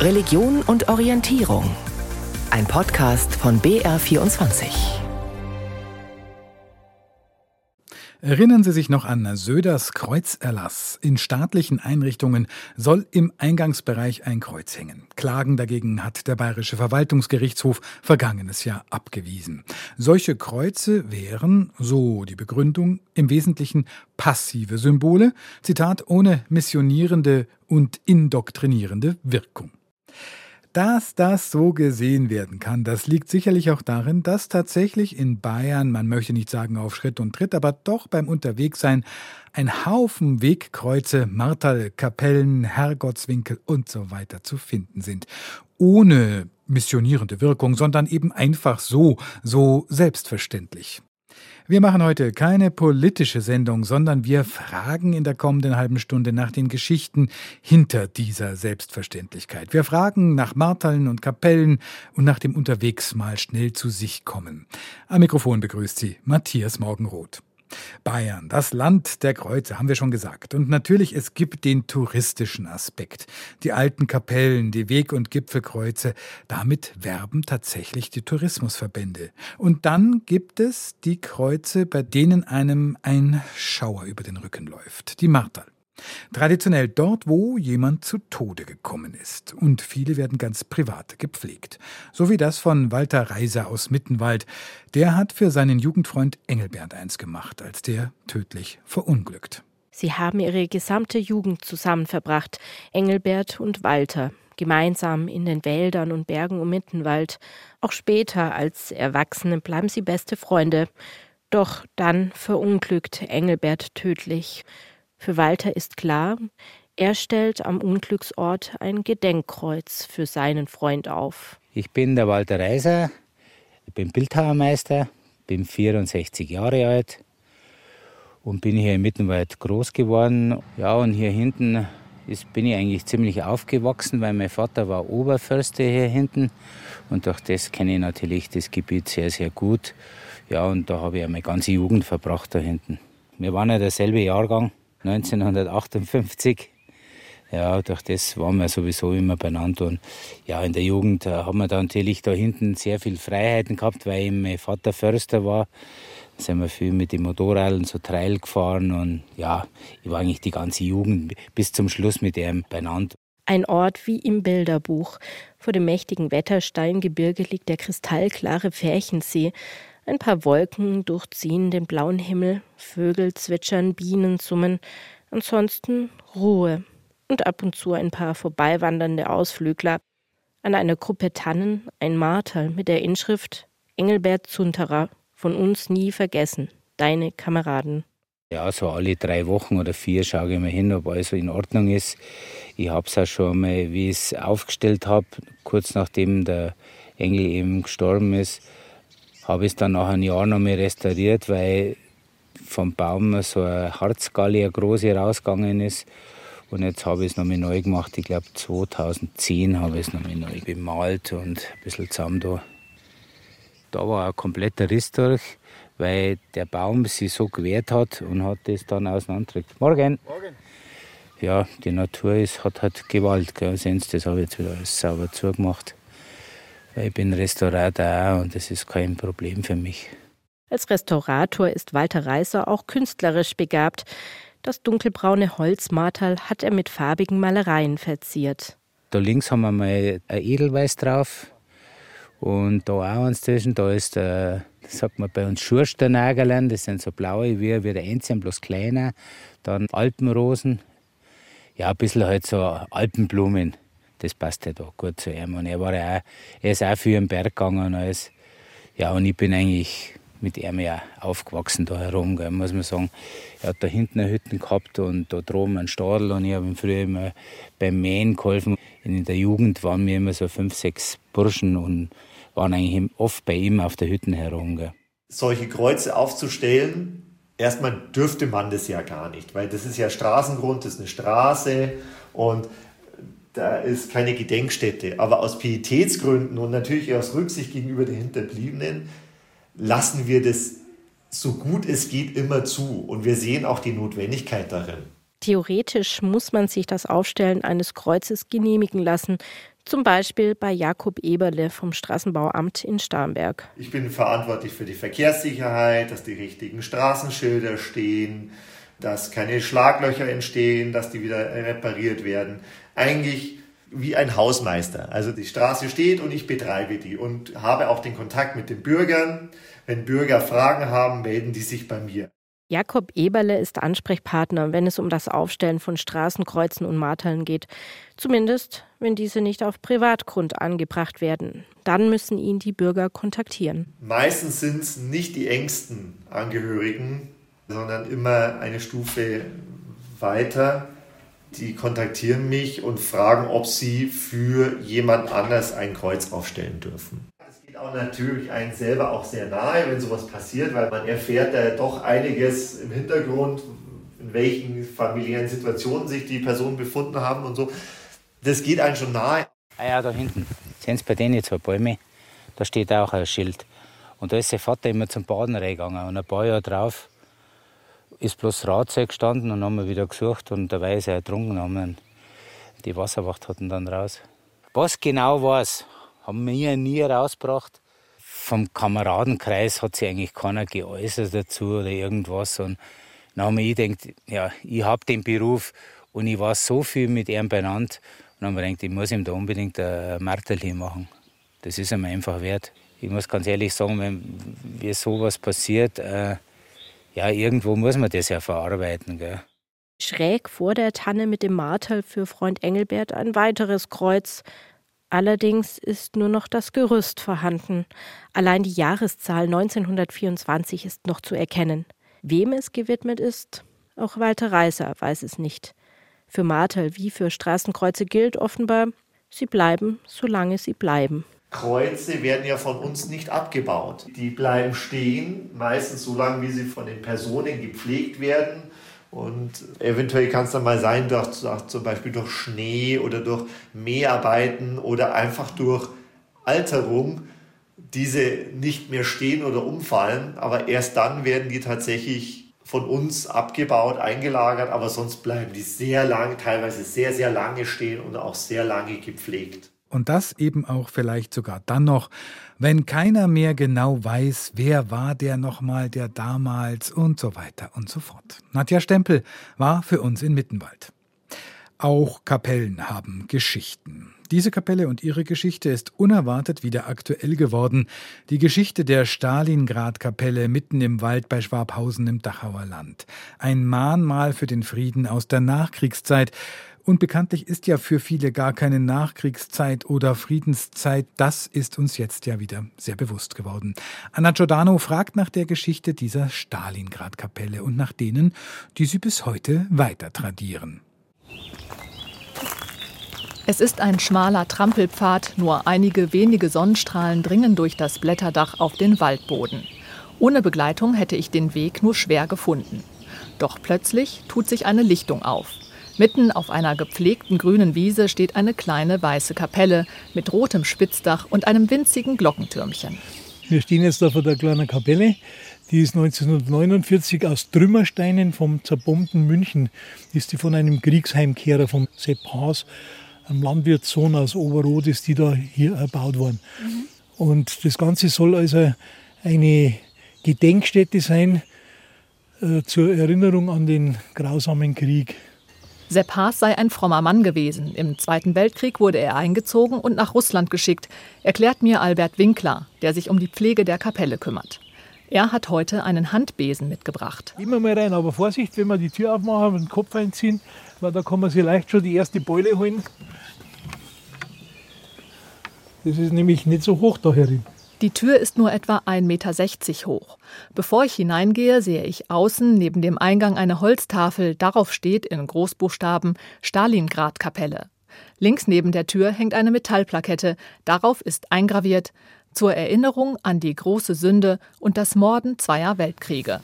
Religion und Orientierung. Ein Podcast von BR24. Erinnern Sie sich noch an Söders Kreuzerlass. In staatlichen Einrichtungen soll im Eingangsbereich ein Kreuz hängen. Klagen dagegen hat der Bayerische Verwaltungsgerichtshof vergangenes Jahr abgewiesen. Solche Kreuze wären, so die Begründung, im Wesentlichen passive Symbole, Zitat, ohne missionierende und indoktrinierende Wirkung. Dass das so gesehen werden kann, das liegt sicherlich auch darin, dass tatsächlich in Bayern, man möchte nicht sagen auf Schritt und Tritt, aber doch beim Unterwegssein ein Haufen Wegkreuze, Martal, Kapellen, Herrgottswinkel und so weiter zu finden sind. Ohne missionierende Wirkung, sondern eben einfach so, so selbstverständlich. Wir machen heute keine politische Sendung, sondern wir fragen in der kommenden halben Stunde nach den Geschichten hinter dieser Selbstverständlichkeit. Wir fragen nach Marteln und Kapellen und nach dem Unterwegs mal schnell zu sich kommen. Am Mikrofon begrüßt Sie Matthias Morgenroth. Bayern, das Land der Kreuze, haben wir schon gesagt. Und natürlich, es gibt den touristischen Aspekt. Die alten Kapellen, die Weg- und Gipfelkreuze, damit werben tatsächlich die Tourismusverbände. Und dann gibt es die Kreuze, bei denen einem ein Schauer über den Rücken läuft. Die Martal. Traditionell dort, wo jemand zu Tode gekommen ist. Und viele werden ganz privat gepflegt. So wie das von Walter Reiser aus Mittenwald. Der hat für seinen Jugendfreund Engelbert eins gemacht, als der tödlich verunglückt. Sie haben ihre gesamte Jugend zusammen verbracht, Engelbert und Walter, gemeinsam in den Wäldern und Bergen um Mittenwald. Auch später als Erwachsene bleiben sie beste Freunde. Doch dann verunglückt Engelbert tödlich. Für Walter ist klar, er stellt am Unglücksort ein Gedenkkreuz für seinen Freund auf. Ich bin der Walter Reiser, ich bin Bildhauermeister, bin 64 Jahre alt und bin hier in Mittenwald groß geworden. Ja, und hier hinten ist, bin ich eigentlich ziemlich aufgewachsen, weil mein Vater war Oberförster hier hinten und durch das kenne ich natürlich das Gebiet sehr, sehr gut. Ja, und da habe ich meine ganze Jugend verbracht da hinten. Wir waren ja derselbe Jahrgang 1958. Ja, durch das waren wir sowieso immer beieinander. Und ja, in der Jugend äh, haben wir da natürlich da hinten sehr viel Freiheiten gehabt, weil mein Vater Förster war. Da sind wir viel mit dem Motorrad und so Trail gefahren. Und ja, ich war eigentlich die ganze Jugend bis zum Schluss mit ihm beieinander. Ein Ort wie im Bilderbuch. Vor dem mächtigen Wettersteingebirge liegt der kristallklare Färchensee. Ein paar Wolken durchziehen den blauen Himmel, Vögel zwitschern, Bienen summen, ansonsten Ruhe und ab und zu ein paar vorbeiwandernde Ausflügler. An einer Gruppe Tannen ein Marterl mit der Inschrift Engelbert Zunterer, von uns nie vergessen, deine Kameraden. Ja, so alle drei Wochen oder vier schaue ich mal hin, ob alles in Ordnung ist. Ich habe es auch schon mal, wie ich es aufgestellt habe, kurz nachdem der Engel eben gestorben ist, habe ich es dann nach einem Jahr noch mal restauriert, weil vom Baum so eine Harzgalle, eine große, rausgegangen ist. Und jetzt habe ich es nochmal neu gemacht. Ich glaube 2010 habe ich es nochmal neu bemalt und ein bisschen zusammen da. Da war ein kompletter Riss durch, weil der Baum sich so gewehrt hat und hat das dann auseinandergedrückt. Morgen! Morgen! Ja, die Natur ist, hat halt Gewalt. Gell? Sehen Sie, das habe ich jetzt wieder alles sauber zugemacht. Ich bin Restaurator und das ist kein Problem für mich. Als Restaurator ist Walter Reiser auch künstlerisch begabt. Das dunkelbraune Holzmartal hat er mit farbigen Malereien verziert. Da links haben wir mal ein Edelweiß drauf. Und da auch eins zwischen, da ist, äh, das sagt man bei uns Schursternagerlern, das sind so blaue wie, wie der Enzian, bloß kleiner. Dann Alpenrosen, ja, ein bisschen halt so Alpenblumen das passt ja da gut zu ihm. Und er, war ja auch, er ist auch für den Berg gegangen. Und alles. Ja, und ich bin eigentlich mit ihm ja aufgewachsen da herum, gell, muss man sagen. Er hat da hinten eine Hütte gehabt und da droben einen Stadel und ich habe ihm früher immer beim Mähen geholfen. In der Jugend waren wir immer so fünf, sechs Burschen und waren eigentlich oft bei ihm auf der Hütte herum. Gell. Solche Kreuze aufzustellen, erstmal dürfte man das ja gar nicht, weil das ist ja Straßengrund, das ist eine Straße und da ist keine Gedenkstätte. Aber aus Pietätsgründen und natürlich aus Rücksicht gegenüber den Hinterbliebenen lassen wir das so gut es geht immer zu. Und wir sehen auch die Notwendigkeit darin. Theoretisch muss man sich das Aufstellen eines Kreuzes genehmigen lassen, Zum Beispiel bei Jakob Eberle vom Straßenbauamt in Starnberg. Ich bin verantwortlich für die Verkehrssicherheit, dass die richtigen Straßenschilder stehen, dass keine Schlaglöcher entstehen, dass die wieder repariert werden. Eigentlich wie ein Hausmeister. Also die Straße steht und ich betreibe die und habe auch den Kontakt mit den Bürgern. Wenn Bürger Fragen haben, melden die sich bei mir. Jakob Eberle ist Ansprechpartner, wenn es um das Aufstellen von Straßenkreuzen und Marteln geht. Zumindest, wenn diese nicht auf Privatgrund angebracht werden. Dann müssen ihn die Bürger kontaktieren. Meistens sind es nicht die engsten Angehörigen, sondern immer eine Stufe weiter. Die kontaktieren mich und fragen, ob sie für jemand anders ein Kreuz aufstellen dürfen auch natürlich einen selber auch sehr nahe, wenn sowas passiert, weil man erfährt da doch einiges im Hintergrund, in welchen familiären Situationen sich die Personen befunden haben und so. Das geht einem schon nahe. Ah ja, da hinten. Sehen Sie bei denen zwei Bäume? Da steht auch ein Schild. Und da ist sein Vater immer zum Baden reingegangen. Und ein paar Jahre drauf ist bloß Radzeug gestanden und haben wir wieder gesucht und dabei ist er ertrunken. Haben die Wasserwacht hatten dann raus. Was genau war es, haben wir nie rausgebracht. Vom Kameradenkreis hat sich eigentlich keiner geäußert dazu oder irgendwas. Und dann haben wir gedacht, ja, ich habe den Beruf und ich war so viel mit ihm beieinander. Und dann haben wir gedacht, ich muss ihm da unbedingt ein Martel machen. Das ist ihm einfach wert. Ich muss ganz ehrlich sagen, wenn wie sowas passiert, äh, ja, irgendwo muss man das ja verarbeiten. Gell. Schräg vor der Tanne mit dem Martel für Freund Engelbert ein weiteres Kreuz, Allerdings ist nur noch das Gerüst vorhanden. Allein die Jahreszahl 1924 ist noch zu erkennen. Wem es gewidmet ist, auch Walter Reiser weiß es nicht. Für Martel wie für Straßenkreuze gilt offenbar, sie bleiben, solange sie bleiben. Kreuze werden ja von uns nicht abgebaut. Die bleiben stehen, meistens so lange, wie sie von den Personen gepflegt werden und eventuell kann es dann mal sein, durch, durch, zum Beispiel durch Schnee oder durch Mäharbeiten oder einfach durch Alterung, diese nicht mehr stehen oder umfallen. Aber erst dann werden die tatsächlich von uns abgebaut, eingelagert, aber sonst bleiben die sehr lange, teilweise sehr, sehr lange stehen und auch sehr lange gepflegt. Und das eben auch vielleicht sogar dann noch, wenn keiner mehr genau weiß, wer war der nochmal, der damals und so weiter und so fort. Nadja Stempel war für uns in Mittenwald. Auch Kapellen haben Geschichten. Diese Kapelle und ihre Geschichte ist unerwartet wieder aktuell geworden. Die Geschichte der Stalingrad-Kapelle mitten im Wald bei Schwabhausen im Dachauer Land. Ein Mahnmal für den Frieden aus der Nachkriegszeit, und bekanntlich ist ja für viele gar keine Nachkriegszeit oder Friedenszeit. Das ist uns jetzt ja wieder sehr bewusst geworden. Anna Giordano fragt nach der Geschichte dieser Stalingrad-Kapelle und nach denen, die sie bis heute weiter tradieren. Es ist ein schmaler Trampelpfad, nur einige wenige Sonnenstrahlen dringen durch das Blätterdach auf den Waldboden. Ohne Begleitung hätte ich den Weg nur schwer gefunden. Doch plötzlich tut sich eine Lichtung auf. Mitten auf einer gepflegten grünen Wiese steht eine kleine weiße Kapelle mit rotem Spitzdach und einem winzigen Glockentürmchen. Wir stehen jetzt da vor der kleinen Kapelle. Die ist 1949 aus Trümmersteinen vom zerbombten München. Ist die von einem Kriegsheimkehrer vom Sepp Haas, einem Landwirtssohn aus Oberrot, ist die da hier erbaut worden. Mhm. Und das Ganze soll also eine Gedenkstätte sein äh, zur Erinnerung an den grausamen Krieg. Sepp Haas sei ein frommer Mann gewesen. Im Zweiten Weltkrieg wurde er eingezogen und nach Russland geschickt, erklärt mir Albert Winkler, der sich um die Pflege der Kapelle kümmert. Er hat heute einen Handbesen mitgebracht. Immer mal rein, aber Vorsicht, wenn wir die Tür aufmachen und den Kopf einziehen, weil da kann man sich leicht schon die erste Beule holen. Das ist nämlich nicht so hoch da herin. Die Tür ist nur etwa 1,60 Meter hoch. Bevor ich hineingehe, sehe ich außen neben dem Eingang eine Holztafel. Darauf steht in Großbuchstaben Stalingrad-Kapelle. Links neben der Tür hängt eine Metallplakette. Darauf ist eingraviert zur Erinnerung an die große Sünde und das Morden zweier Weltkriege.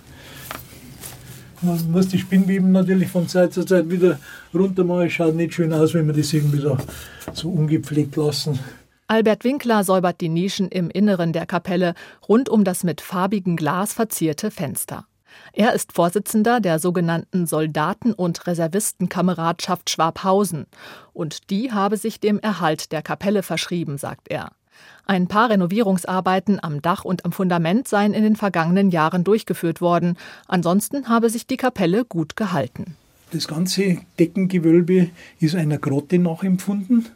Man muss die Spinnweben natürlich von Zeit zu Zeit wieder runter machen. Schaut nicht schön aus, wenn wir das irgendwie so, so ungepflegt lassen. Albert Winkler säubert die Nischen im Inneren der Kapelle rund um das mit farbigem Glas verzierte Fenster. Er ist Vorsitzender der sogenannten Soldaten- und Reservistenkameradschaft Schwabhausen. Und die habe sich dem Erhalt der Kapelle verschrieben, sagt er. Ein paar Renovierungsarbeiten am Dach und am Fundament seien in den vergangenen Jahren durchgeführt worden. Ansonsten habe sich die Kapelle gut gehalten. Das ganze Deckengewölbe ist einer Grotte nachempfunden.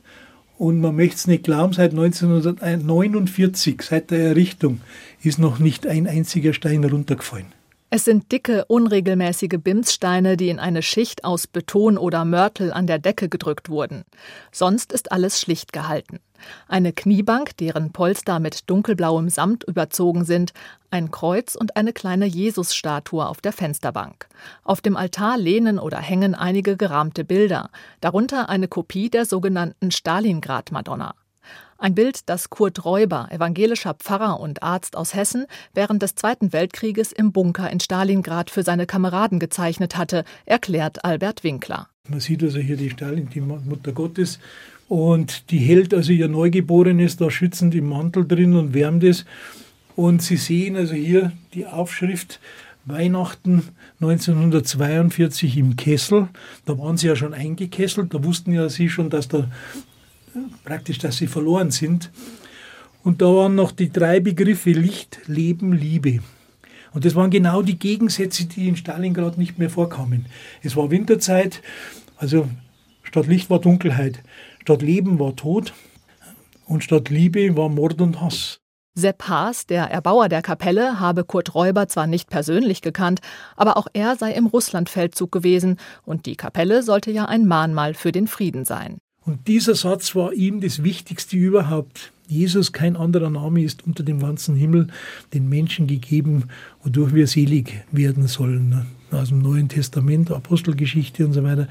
Und man möchte es nicht glauben, seit 1949, seit der Errichtung, ist noch nicht ein einziger Stein runtergefallen. Es sind dicke, unregelmäßige Bimssteine, die in eine Schicht aus Beton oder Mörtel an der Decke gedrückt wurden. Sonst ist alles schlicht gehalten. Eine Kniebank, deren Polster mit dunkelblauem Samt überzogen sind, ein Kreuz und eine kleine Jesusstatue auf der Fensterbank. Auf dem Altar lehnen oder hängen einige gerahmte Bilder, darunter eine Kopie der sogenannten Stalingrad-Madonna. Ein Bild, das Kurt Räuber, evangelischer Pfarrer und Arzt aus Hessen, während des Zweiten Weltkrieges im Bunker in Stalingrad für seine Kameraden gezeichnet hatte, erklärt Albert Winkler. Man sieht also hier die Stalin, die Mutter Gottes, und die hält also ihr Neugeborenes da schützend im Mantel drin und wärmt es. Und Sie sehen also hier die Aufschrift Weihnachten 1942 im Kessel. Da waren sie ja schon eingekesselt, da wussten ja sie schon, dass da praktisch, dass sie verloren sind. Und da waren noch die drei Begriffe Licht, Leben, Liebe. Und das waren genau die Gegensätze, die in Stalingrad nicht mehr vorkamen. Es war Winterzeit, also statt Licht war Dunkelheit, statt Leben war Tod und statt Liebe war Mord und Hass. Sepp Haas, der Erbauer der Kapelle, habe Kurt Räuber zwar nicht persönlich gekannt, aber auch er sei im Russlandfeldzug gewesen und die Kapelle sollte ja ein Mahnmal für den Frieden sein. Und dieser Satz war ihm das Wichtigste überhaupt. Jesus, kein anderer Name ist unter dem ganzen Himmel den Menschen gegeben, wodurch wir selig werden sollen. Aus dem Neuen Testament, Apostelgeschichte und so weiter.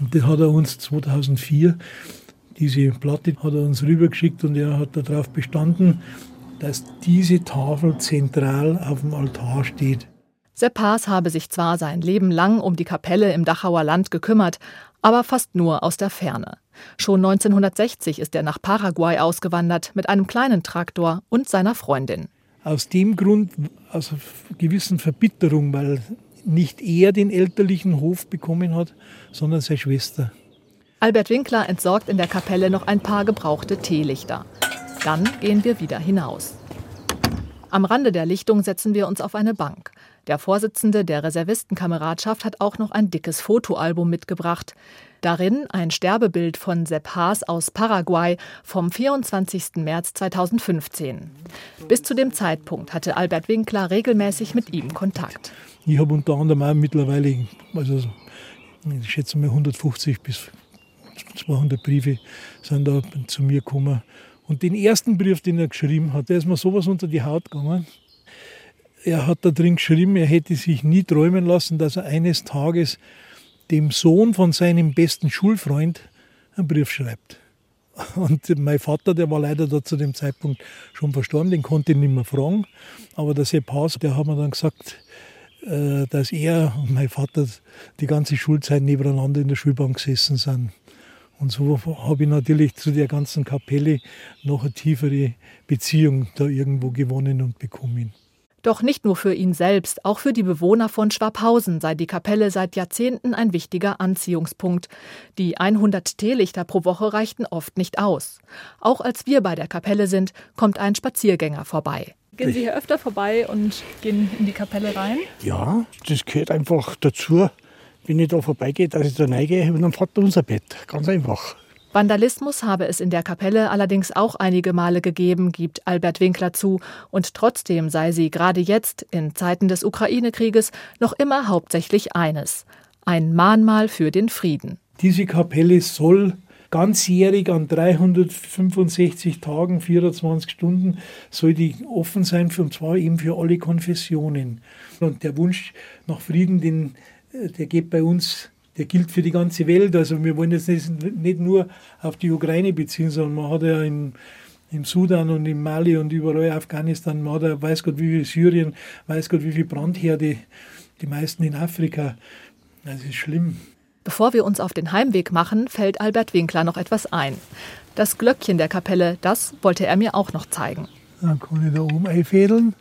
Und das hat er uns 2004, diese Platte hat er uns rübergeschickt und er hat darauf bestanden, dass diese Tafel zentral auf dem Altar steht. Sepp Haas habe sich zwar sein Leben lang um die Kapelle im Dachauer Land gekümmert, aber fast nur aus der Ferne. Schon 1960 ist er nach Paraguay ausgewandert mit einem kleinen Traktor und seiner Freundin. Aus dem Grund, aus einer gewissen Verbitterung, weil nicht er den elterlichen Hof bekommen hat, sondern seine Schwester. Albert Winkler entsorgt in der Kapelle noch ein paar gebrauchte Teelichter. Dann gehen wir wieder hinaus. Am Rande der Lichtung setzen wir uns auf eine Bank. Der Vorsitzende der Reservistenkameradschaft hat auch noch ein dickes Fotoalbum mitgebracht. Darin ein Sterbebild von Sepp Haas aus Paraguay vom 24. März 2015. Bis zu dem Zeitpunkt hatte Albert Winkler regelmäßig mit ihm Kontakt. Ich habe unter anderem auch mittlerweile, also ich schätze mal 150 bis 200 Briefe sind da zu mir gekommen. Und den ersten Brief, den er geschrieben hat, der ist mir sowas unter die Haut gegangen er hat da drin geschrieben, er hätte sich nie träumen lassen, dass er eines Tages dem Sohn von seinem besten Schulfreund einen Brief schreibt. Und mein Vater, der war leider da zu dem Zeitpunkt schon verstorben, den konnte ich nicht mehr fragen. Aber der Sepp Haas, der hat mir dann gesagt, äh, dass er und mein Vater die ganze Schulzeit nebeneinander in der Schulbank gesessen sind. Und so habe ich natürlich zu der ganzen Kapelle noch eine tiefere Beziehung da irgendwo gewonnen und bekommen. Doch nicht nur für ihn selbst, auch für die Bewohner von Schwabhausen sei die Kapelle seit Jahrzehnten ein wichtiger Anziehungspunkt. Die 100 Teelichter pro Woche reichten oft nicht aus. Auch als wir bei der Kapelle sind, kommt ein Spaziergänger vorbei. Gehen Sie hier öfter vorbei und gehen in die Kapelle rein? Ja, das gehört einfach dazu, wenn ich da vorbeigehe, dass ich da reingehe und dann fährt unser Bett. Ganz einfach. Vandalismus habe es in der Kapelle allerdings auch einige Male gegeben, gibt Albert Winkler zu, und trotzdem sei sie gerade jetzt, in Zeiten des Ukraine-Krieges, noch immer hauptsächlich eines ein Mahnmal für den Frieden. Diese Kapelle soll ganzjährig an 365 Tagen, 24 Stunden, soll die offen sein, und zwar eben für alle Konfessionen. Und der Wunsch nach Frieden, den, äh, der geht bei uns der gilt für die ganze Welt. Also wir wollen jetzt nicht, nicht nur auf die Ukraine beziehen, sondern man hat ja im, im Sudan und im Mali und überall Afghanistan, man hat ja weiß Gott wie viel Syrien, weiß Gott wie viel Brandherde, die meisten in Afrika. Das ist schlimm. Bevor wir uns auf den Heimweg machen, fällt Albert Winkler noch etwas ein. Das Glöckchen der Kapelle, das wollte er mir auch noch zeigen. Dann kann ich da oben einfädeln.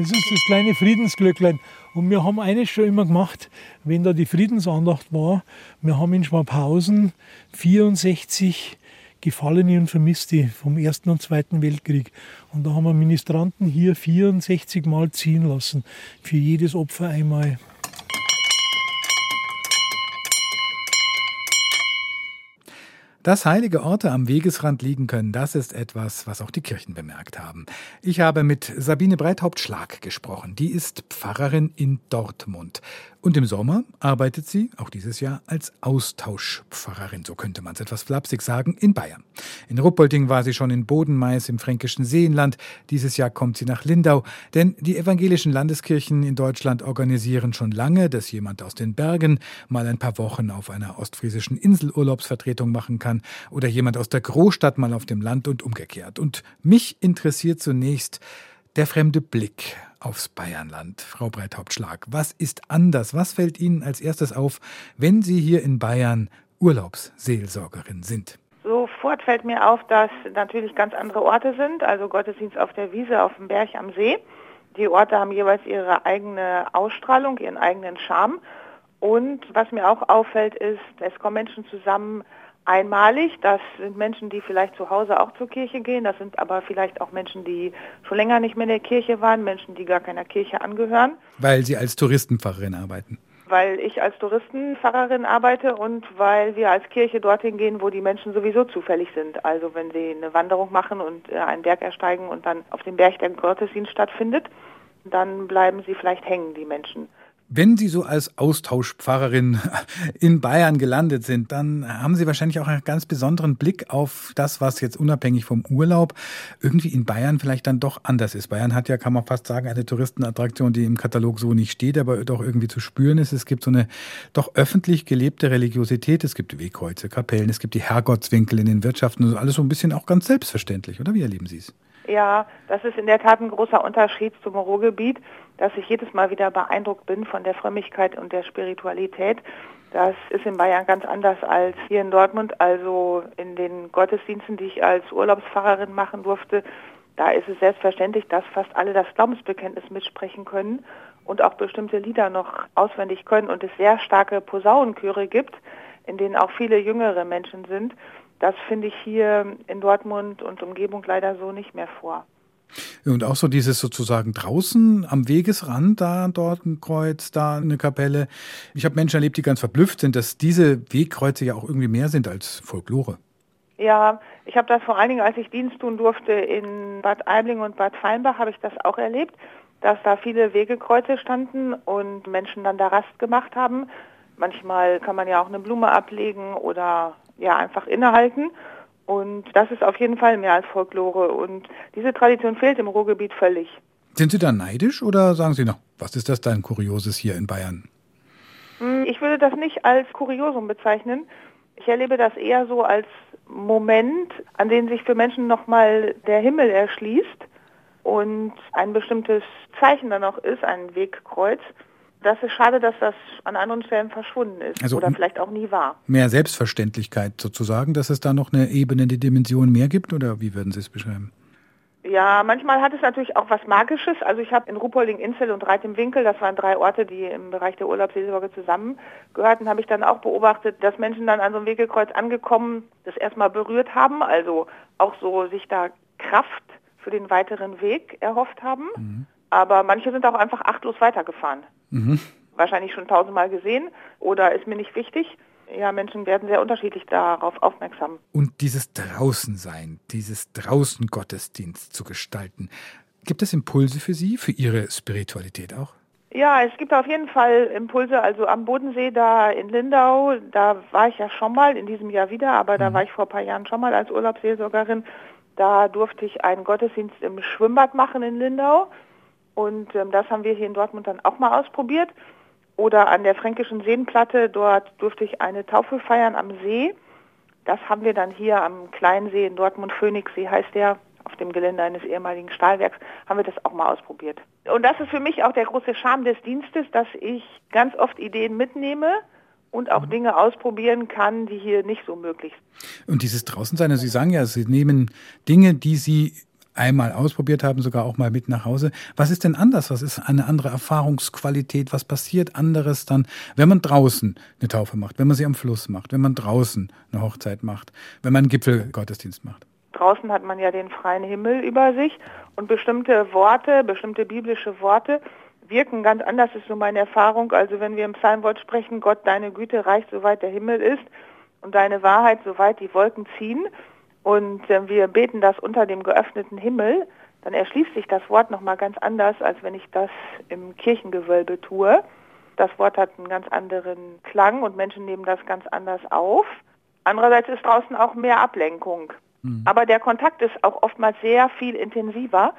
Das ist das kleine Friedensglöcklein. Und wir haben eines schon immer gemacht, wenn da die Friedensandacht war. Wir haben in Schwabhausen 64 Gefallene und Vermisste vom Ersten und Zweiten Weltkrieg. Und da haben wir Ministranten hier 64 Mal ziehen lassen. Für jedes Opfer einmal. Dass heilige Orte am Wegesrand liegen können, das ist etwas, was auch die Kirchen bemerkt haben. Ich habe mit Sabine Breithaupt-Schlag gesprochen. Die ist Pfarrerin in Dortmund. Und im Sommer arbeitet sie, auch dieses Jahr, als Austauschpfarrerin, so könnte man es etwas flapsig sagen, in Bayern. In Ruppolding war sie schon in Bodenmais im fränkischen Seenland. Dieses Jahr kommt sie nach Lindau, denn die evangelischen Landeskirchen in Deutschland organisieren schon lange, dass jemand aus den Bergen mal ein paar Wochen auf einer ostfriesischen Insel Urlaubsvertretung machen kann oder jemand aus der Großstadt mal auf dem Land und umgekehrt. Und mich interessiert zunächst der fremde Blick aufs Bayernland. Frau Breithauptschlag, was ist anders? Was fällt Ihnen als erstes auf, wenn Sie hier in Bayern Urlaubsseelsorgerin sind? Sofort fällt mir auf, dass natürlich ganz andere Orte sind, also Gottesdienst auf der Wiese, auf dem Berg am See. Die Orte haben jeweils ihre eigene Ausstrahlung, ihren eigenen Charme. Und was mir auch auffällt, ist, es kommen Menschen zusammen, einmalig. Das sind Menschen, die vielleicht zu Hause auch zur Kirche gehen. Das sind aber vielleicht auch Menschen, die schon länger nicht mehr in der Kirche waren, Menschen, die gar keiner Kirche angehören. Weil Sie als Touristenpfarrerin arbeiten. Weil ich als Touristenpfarrerin arbeite und weil wir als Kirche dorthin gehen, wo die Menschen sowieso zufällig sind. Also wenn sie eine Wanderung machen und äh, einen Berg ersteigen und dann auf dem Berg der Gottesdienst stattfindet, dann bleiben sie vielleicht hängen, die Menschen. Wenn Sie so als Austauschpfarrerin in Bayern gelandet sind, dann haben Sie wahrscheinlich auch einen ganz besonderen Blick auf das, was jetzt unabhängig vom Urlaub irgendwie in Bayern vielleicht dann doch anders ist. Bayern hat ja, kann man fast sagen, eine Touristenattraktion, die im Katalog so nicht steht, aber doch irgendwie zu spüren ist. Es gibt so eine doch öffentlich gelebte Religiosität. Es gibt Wegkreuze, Kapellen, es gibt die Herrgottswinkel in den Wirtschaften. Also alles so ein bisschen auch ganz selbstverständlich, oder wie erleben Sie es? Ja, das ist in der Tat ein großer Unterschied zum Ruhrgebiet, dass ich jedes Mal wieder beeindruckt bin von der Frömmigkeit und der Spiritualität. Das ist in Bayern ganz anders als hier in Dortmund. Also in den Gottesdiensten, die ich als Urlaubspfarrerin machen durfte, da ist es selbstverständlich, dass fast alle das Glaubensbekenntnis mitsprechen können und auch bestimmte Lieder noch auswendig können und es sehr starke Posaunenchöre gibt, in denen auch viele jüngere Menschen sind. Das finde ich hier in Dortmund und Umgebung leider so nicht mehr vor. Und auch so dieses sozusagen draußen am Wegesrand, da dort ein Kreuz, da eine Kapelle. Ich habe Menschen erlebt, die ganz verblüfft sind, dass diese Wegkreuze ja auch irgendwie mehr sind als Folklore. Ja, ich habe das vor allen Dingen, als ich Dienst tun durfte in Bad Aibling und Bad Feinbach, habe ich das auch erlebt, dass da viele Wegekreuze standen und Menschen dann da Rast gemacht haben. Manchmal kann man ja auch eine Blume ablegen oder ja einfach innehalten. Und das ist auf jeden Fall mehr als Folklore. Und diese Tradition fehlt im Ruhrgebiet völlig. Sind Sie da neidisch oder sagen Sie noch, was ist das dein Kurioses hier in Bayern? Hm, ich würde das nicht als Kuriosum bezeichnen. Ich erlebe das eher so als Moment, an dem sich für Menschen nochmal der Himmel erschließt und ein bestimmtes Zeichen dann auch ist, ein Wegkreuz, das ist schade, dass das an anderen Stellen verschwunden ist also oder vielleicht auch nie war. Mehr Selbstverständlichkeit sozusagen, dass es da noch eine Ebene, die Dimension mehr gibt oder wie würden Sie es beschreiben? Ja, manchmal hat es natürlich auch was Magisches. Also ich habe in Ruhpolding, Insel und Reit im Winkel, das waren drei Orte, die im Bereich der Urlaubsseelsorge zusammengehörten, habe ich dann auch beobachtet, dass Menschen dann an so einem Wegekreuz angekommen, das erstmal berührt haben, also auch so sich da Kraft für den weiteren Weg erhofft haben. Mhm. Aber manche sind auch einfach achtlos weitergefahren. Mhm. Wahrscheinlich schon tausendmal gesehen oder ist mir nicht wichtig. Ja, Menschen werden sehr unterschiedlich darauf aufmerksam. Und dieses Draußensein, dieses Draußen-Gottesdienst zu gestalten, gibt es Impulse für Sie, für Ihre Spiritualität auch? Ja, es gibt auf jeden Fall Impulse. Also am Bodensee da in Lindau, da war ich ja schon mal, in diesem Jahr wieder, aber da mhm. war ich vor ein paar Jahren schon mal als Urlaubsseelsorgerin. Da durfte ich einen Gottesdienst im Schwimmbad machen in Lindau. Und ähm, das haben wir hier in Dortmund dann auch mal ausprobiert. Oder an der Fränkischen Seenplatte, dort durfte ich eine Taufe feiern am See. Das haben wir dann hier am kleinen See in Dortmund, Phoenixsee heißt der, auf dem Gelände eines ehemaligen Stahlwerks, haben wir das auch mal ausprobiert. Und das ist für mich auch der große Charme des Dienstes, dass ich ganz oft Ideen mitnehme und auch mhm. Dinge ausprobieren kann, die hier nicht so möglich sind. Und dieses Draußensein, also Sie sagen ja, Sie nehmen Dinge, die Sie einmal ausprobiert haben, sogar auch mal mit nach Hause. Was ist denn anders? Was ist eine andere Erfahrungsqualität? Was passiert anderes dann, wenn man draußen eine Taufe macht, wenn man sie am Fluss macht, wenn man draußen eine Hochzeit macht, wenn man einen Gipfelgottesdienst macht? Draußen hat man ja den freien Himmel über sich und bestimmte Worte, bestimmte biblische Worte wirken ganz anders, ist so meine Erfahrung. Also wenn wir im Psalmwort sprechen, Gott, deine Güte reicht, soweit der Himmel ist und deine Wahrheit, soweit die Wolken ziehen, und äh, wir beten das unter dem geöffneten Himmel, dann erschließt sich das Wort nochmal ganz anders, als wenn ich das im Kirchengewölbe tue. Das Wort hat einen ganz anderen Klang und Menschen nehmen das ganz anders auf. Andererseits ist draußen auch mehr Ablenkung. Mhm. Aber der Kontakt ist auch oftmals sehr viel intensiver.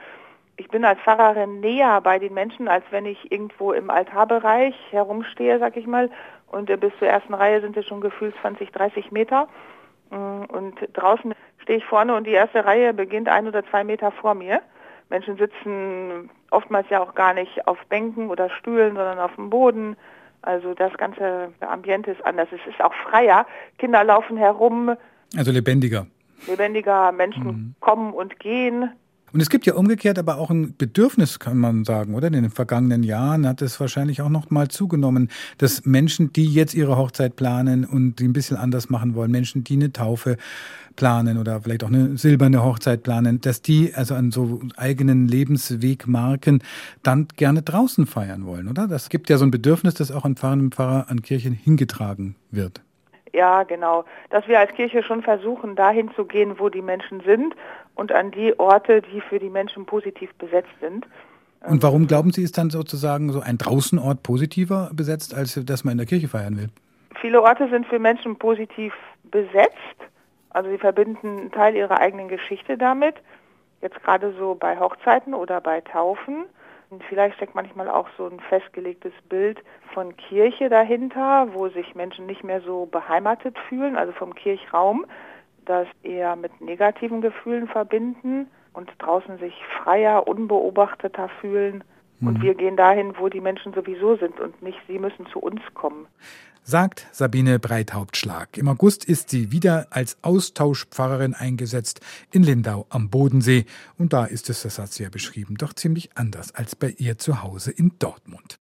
Ich bin als Pfarrerin näher bei den Menschen, als wenn ich irgendwo im Altarbereich herumstehe, sag ich mal. Und äh, bis zur ersten Reihe sind es schon gefühlt 20, 30 Meter. Mm, und draußen stehe ich vorne und die erste Reihe beginnt ein oder zwei Meter vor mir. Menschen sitzen oftmals ja auch gar nicht auf Bänken oder Stühlen, sondern auf dem Boden. Also das ganze Ambiente ist anders. Es ist auch freier. Kinder laufen herum. Also lebendiger. Lebendiger. Menschen mhm. kommen und gehen. Und es gibt ja umgekehrt aber auch ein Bedürfnis, kann man sagen, oder? In den vergangenen Jahren hat es wahrscheinlich auch noch mal zugenommen, dass Menschen, die jetzt ihre Hochzeit planen und die ein bisschen anders machen wollen, Menschen, die eine Taufe planen oder vielleicht auch eine silberne Hochzeit planen, dass die also an so eigenen Lebenswegmarken dann gerne draußen feiern wollen, oder? Das gibt ja so ein Bedürfnis, das auch an Pfarrern und Pfarrer an Kirchen hingetragen wird. Ja, genau. Dass wir als Kirche schon versuchen, dahin zu gehen, wo die Menschen sind und an die Orte, die für die Menschen positiv besetzt sind. Und warum glauben Sie, ist dann sozusagen so ein Draußenort positiver besetzt, als dass man in der Kirche feiern will? Viele Orte sind für Menschen positiv besetzt. Also sie verbinden einen Teil ihrer eigenen Geschichte damit. Jetzt gerade so bei Hochzeiten oder bei Taufen. Und vielleicht steckt manchmal auch so ein festgelegtes Bild von Kirche dahinter, wo sich Menschen nicht mehr so beheimatet fühlen, also vom Kirchraum, das eher mit negativen Gefühlen verbinden und draußen sich freier, unbeobachteter fühlen. Und mhm. wir gehen dahin, wo die Menschen sowieso sind und nicht sie müssen zu uns kommen sagt Sabine Breithauptschlag. Im August ist sie wieder als Austauschpfarrerin eingesetzt in Lindau am Bodensee. Und da ist es, das hat sie ja beschrieben, doch ziemlich anders als bei ihr zu Hause in Dortmund.